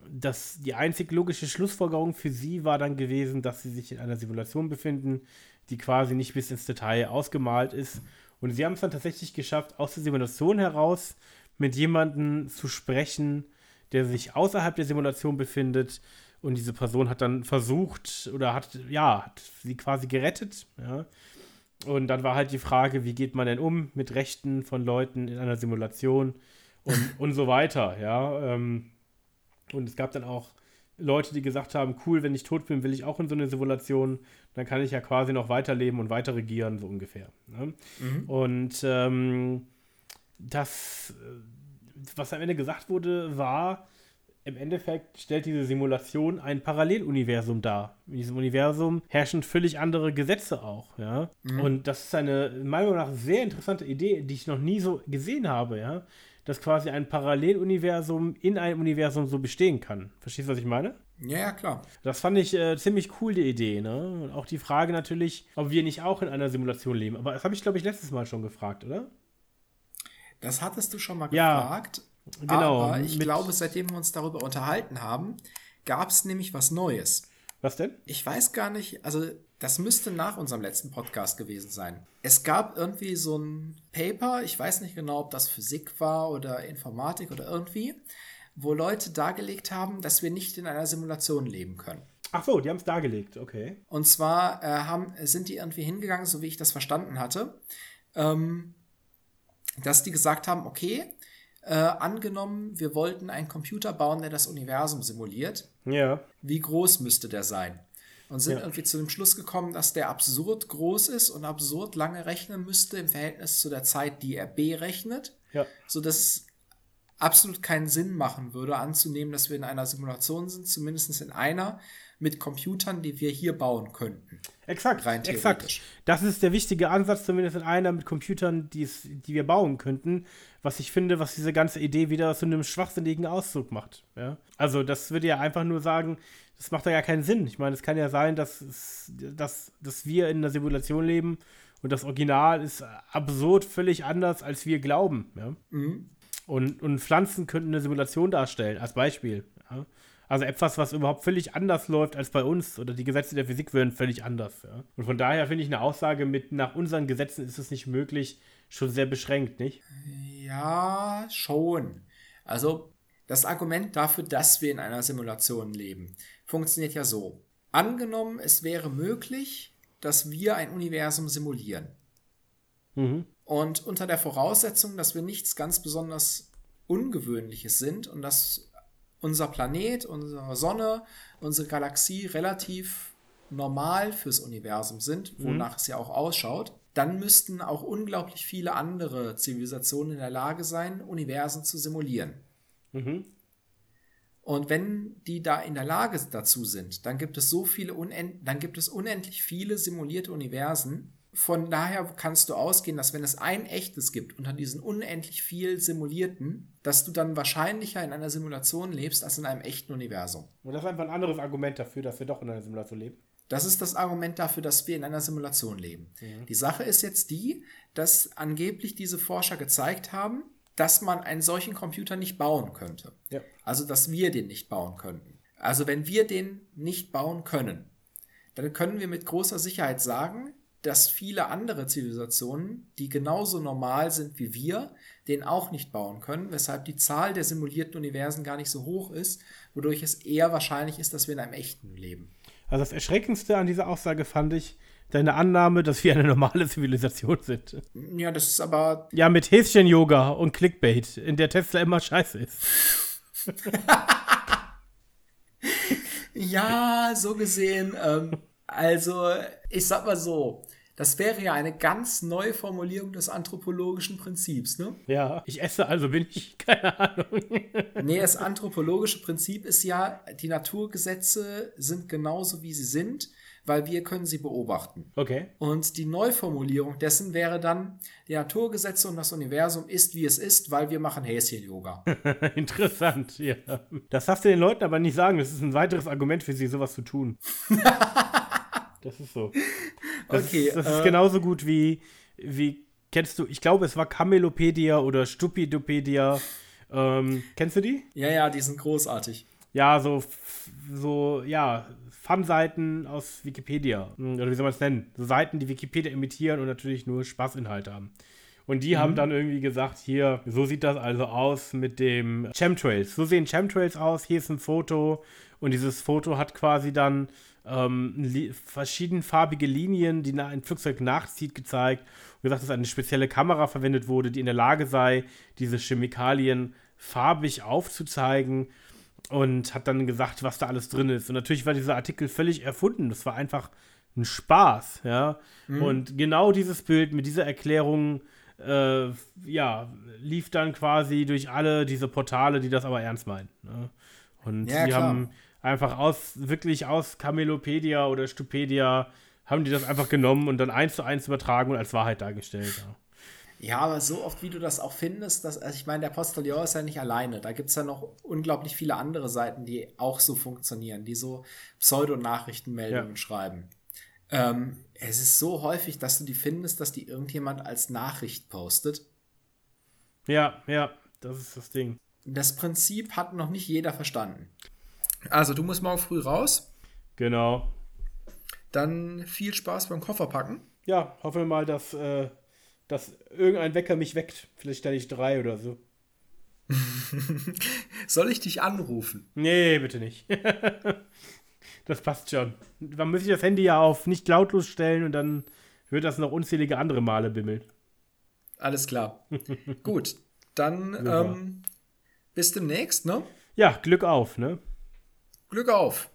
das, die einzig logische Schlussfolgerung für sie war dann gewesen, dass sie sich in einer Simulation befinden, die quasi nicht bis ins Detail ausgemalt ist. Und sie haben es dann tatsächlich geschafft, aus der Simulation heraus mit jemandem zu sprechen, der sich außerhalb der Simulation befindet Und diese Person hat dann versucht oder hat, ja, hat sie quasi gerettet. Ja. Und dann war halt die Frage, wie geht man denn um mit Rechten von Leuten in einer Simulation und, und so weiter, ja. Ähm, und es gab dann auch Leute, die gesagt haben, cool, wenn ich tot bin, will ich auch in so eine Simulation, dann kann ich ja quasi noch weiterleben und weiter regieren, so ungefähr. Ne? Mhm. Und ähm, das, was am Ende gesagt wurde, war, im Endeffekt stellt diese Simulation ein Paralleluniversum dar. In diesem Universum herrschen völlig andere Gesetze auch, ja. Mhm. Und das ist eine, meiner Meinung nach, sehr interessante Idee, die ich noch nie so gesehen habe, ja dass quasi ein Paralleluniversum in einem Universum so bestehen kann. Verstehst du, was ich meine? Ja, ja, klar. Das fand ich äh, ziemlich cool, die Idee. Ne? Und auch die Frage natürlich, ob wir nicht auch in einer Simulation leben. Aber das habe ich, glaube ich, letztes Mal schon gefragt, oder? Das hattest du schon mal ja, gefragt. Genau. Aber ich glaube, seitdem wir uns darüber unterhalten haben, gab es nämlich was Neues. Was denn? Ich weiß gar nicht, also das müsste nach unserem letzten Podcast gewesen sein. Es gab irgendwie so ein Paper, ich weiß nicht genau, ob das Physik war oder Informatik oder irgendwie, wo Leute dargelegt haben, dass wir nicht in einer Simulation leben können. Ach so, die haben es dargelegt, okay. Und zwar äh, haben, sind die irgendwie hingegangen, so wie ich das verstanden hatte, ähm, dass die gesagt haben, okay, äh, angenommen, wir wollten einen Computer bauen, der das Universum simuliert. Ja. Wie groß müsste der sein? und sind ja. irgendwie zu dem Schluss gekommen, dass der absurd groß ist und absurd lange rechnen müsste im Verhältnis zu der Zeit, die er berechnet, ja. sodass es absolut keinen Sinn machen würde, anzunehmen, dass wir in einer Simulation sind, zumindest in einer, mit Computern, die wir hier bauen könnten. Exakt, rein exakt. Das ist der wichtige Ansatz, zumindest in einer mit Computern, die wir bauen könnten, was ich finde, was diese ganze Idee wieder zu einem schwachsinnigen Ausdruck macht. Ja? Also das würde ja einfach nur sagen, das macht ja gar keinen Sinn. Ich meine, es kann ja sein, dass, es, dass, dass wir in einer Simulation leben und das Original ist absurd völlig anders, als wir glauben. Ja? Mhm. Und, und Pflanzen könnten eine Simulation darstellen, als Beispiel. Ja? Also etwas, was überhaupt völlig anders läuft als bei uns oder die Gesetze der Physik wären völlig anders. Ja? Und von daher finde ich eine Aussage mit, nach unseren Gesetzen ist es nicht möglich, schon sehr beschränkt, nicht? Ja, schon. Also das Argument dafür, dass wir in einer Simulation leben, funktioniert ja so. Angenommen, es wäre möglich, dass wir ein Universum simulieren. Mhm. Und unter der Voraussetzung, dass wir nichts ganz besonders Ungewöhnliches sind und dass unser Planet, unsere Sonne, unsere Galaxie relativ normal fürs Universum sind, wonach mhm. es ja auch ausschaut, dann müssten auch unglaublich viele andere Zivilisationen in der Lage sein, Universen zu simulieren. Mhm. Und wenn die da in der Lage dazu sind, dann gibt es so viele unend dann gibt es unendlich viele simulierte Universen. Von daher kannst du ausgehen, dass wenn es ein echtes gibt unter diesen unendlich viel simulierten, dass du dann wahrscheinlicher in einer Simulation lebst als in einem echten Universum. Und das ist einfach ein anderes Argument dafür, dass wir doch in einer Simulation leben. Das ist das Argument dafür, dass wir in einer Simulation leben. Mhm. Die Sache ist jetzt die, dass angeblich diese Forscher gezeigt haben, dass man einen solchen Computer nicht bauen könnte. Ja. Also, dass wir den nicht bauen könnten. Also, wenn wir den nicht bauen können, dann können wir mit großer Sicherheit sagen, dass viele andere Zivilisationen, die genauso normal sind wie wir, den auch nicht bauen können, weshalb die Zahl der simulierten Universen gar nicht so hoch ist, wodurch es eher wahrscheinlich ist, dass wir in einem echten leben. Also das Erschreckendste an dieser Aussage fand ich, deine Annahme, dass wir eine normale Zivilisation sind. Ja, das ist aber. Ja, mit Häschen-Yoga und Clickbait, in der Tesla immer scheiße ist. ja, so gesehen. Ähm, also, ich sag mal so. Das wäre ja eine ganz neue Formulierung des anthropologischen Prinzips, ne? Ja, ich esse, also bin ich, keine Ahnung. nee, das anthropologische Prinzip ist ja, die Naturgesetze sind genauso, wie sie sind weil wir können sie beobachten. Okay. Und die Neuformulierung dessen wäre dann, die Naturgesetze und das Universum ist, wie es ist, weil wir machen Häschen-Yoga. Interessant, ja. Das darfst du den Leuten aber nicht sagen. Das ist ein weiteres Argument für sie, sowas zu tun. das ist so. Das okay. Ist, das äh, ist genauso gut wie, wie, kennst du, ich glaube, es war Camelopedia oder Stupidopedia. Ähm, kennst du die? Ja, ja, die sind großartig. Ja, so, so, ja, Fun-Seiten aus Wikipedia. Oder wie soll man es nennen? So Seiten, die Wikipedia imitieren und natürlich nur Spaßinhalte haben. Und die mhm. haben dann irgendwie gesagt, hier, so sieht das also aus mit dem Chemtrails. So sehen Chemtrails aus, hier ist ein Foto und dieses Foto hat quasi dann ähm, li verschiedenfarbige Linien, die ein Flugzeug nachzieht, gezeigt. Und gesagt, dass eine spezielle Kamera verwendet wurde, die in der Lage sei, diese Chemikalien farbig aufzuzeigen und hat dann gesagt, was da alles drin ist. Und natürlich war dieser Artikel völlig erfunden. Das war einfach ein Spaß, ja. Mhm. Und genau dieses Bild mit dieser Erklärung, äh, ja, lief dann quasi durch alle diese Portale, die das aber ernst meinen. Ne? Und ja, die klar. haben einfach aus, wirklich aus Camelopedia oder Stupedia, haben die das einfach genommen und dann eins zu eins übertragen und als Wahrheit dargestellt. Ja. Ja, aber so oft, wie du das auch findest, dass, also ich meine, der Postillon ist ja nicht alleine. Da gibt es ja noch unglaublich viele andere Seiten, die auch so funktionieren, die so Pseudonachrichtenmeldungen ja. schreiben. Ähm, es ist so häufig, dass du die findest, dass die irgendjemand als Nachricht postet. Ja, ja, das ist das Ding. Das Prinzip hat noch nicht jeder verstanden. Also, du musst morgen früh raus. Genau. Dann viel Spaß beim Kofferpacken. Ja, hoffen wir mal, dass, äh, dass irgendein Wecker mich weckt. Vielleicht stelle ich drei oder so. Soll ich dich anrufen? Nee, bitte nicht. das passt schon. Man muss sich das Handy ja auf nicht lautlos stellen und dann wird das noch unzählige andere Male bimmeln. Alles klar. Gut, dann ähm, bis demnächst, ne? Ja, Glück auf, ne? Glück auf.